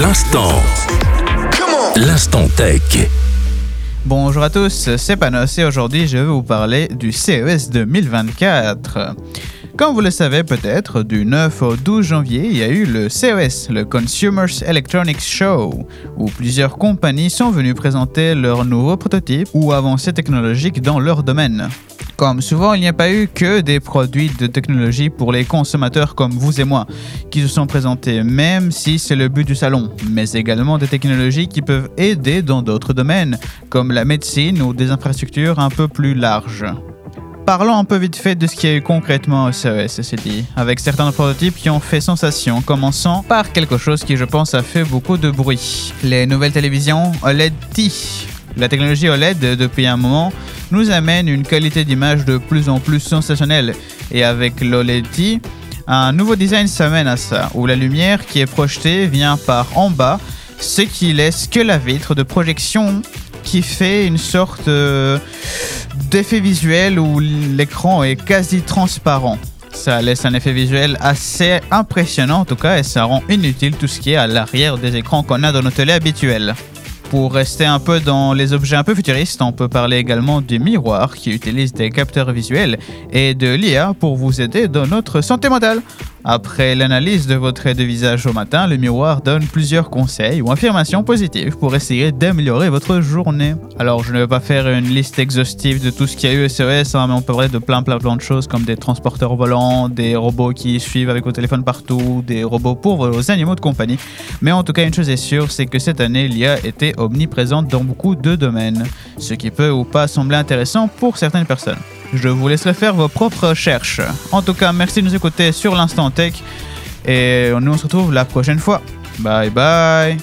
L'instant. L'instant tech. Bonjour à tous, c'est Panos et aujourd'hui je vais vous parler du CES 2024. Comme vous le savez peut-être, du 9 au 12 janvier, il y a eu le CES, le Consumers Electronics Show, où plusieurs compagnies sont venues présenter leurs nouveaux prototypes ou avancées technologiques dans leur domaine. Comme souvent, il n'y a pas eu que des produits de technologie pour les consommateurs comme vous et moi qui se sont présentés, même si c'est le but du salon, mais également des technologies qui peuvent aider dans d'autres domaines, comme la médecine ou des infrastructures un peu plus larges. Parlons un peu vite fait de ce qu'il y a eu concrètement au CES, ceci dit, avec certains prototypes qui ont fait sensation, commençant par quelque chose qui je pense a fait beaucoup de bruit. Les nouvelles télévisions OLED T. La technologie OLED, depuis un moment, nous amène une qualité d'image de plus en plus sensationnelle. Et avec l'OLED un nouveau design s'amène à ça, où la lumière qui est projetée vient par en bas, ce qui laisse que la vitre de projection qui fait une sorte euh, d'effet visuel où l'écran est quasi transparent. Ça laisse un effet visuel assez impressionnant en tout cas et ça rend inutile tout ce qui est à l'arrière des écrans qu'on a dans nos télé habituels. Pour rester un peu dans les objets un peu futuristes, on peut parler également du miroir qui utilise des capteurs visuels et de l'IA pour vous aider dans notre santé mentale. Après l'analyse de votre trait de visage au matin, le miroir donne plusieurs conseils ou affirmations positives pour essayer d'améliorer votre journée. Alors, je ne vais pas faire une liste exhaustive de tout ce qu'il y a eu CES, hein, mais on peut parler de plein, plein, plein de choses comme des transporteurs volants, des robots qui suivent avec vos téléphones partout, des robots pour vos animaux de compagnie. Mais en tout cas, une chose est sûre, c'est que cette année, l'IA était omniprésente dans beaucoup de domaines, ce qui peut ou pas sembler intéressant pour certaines personnes. Je vous laisserai faire vos propres recherches. En tout cas, merci de nous écouter sur l'Instant Tech et nous on se retrouve la prochaine fois. Bye bye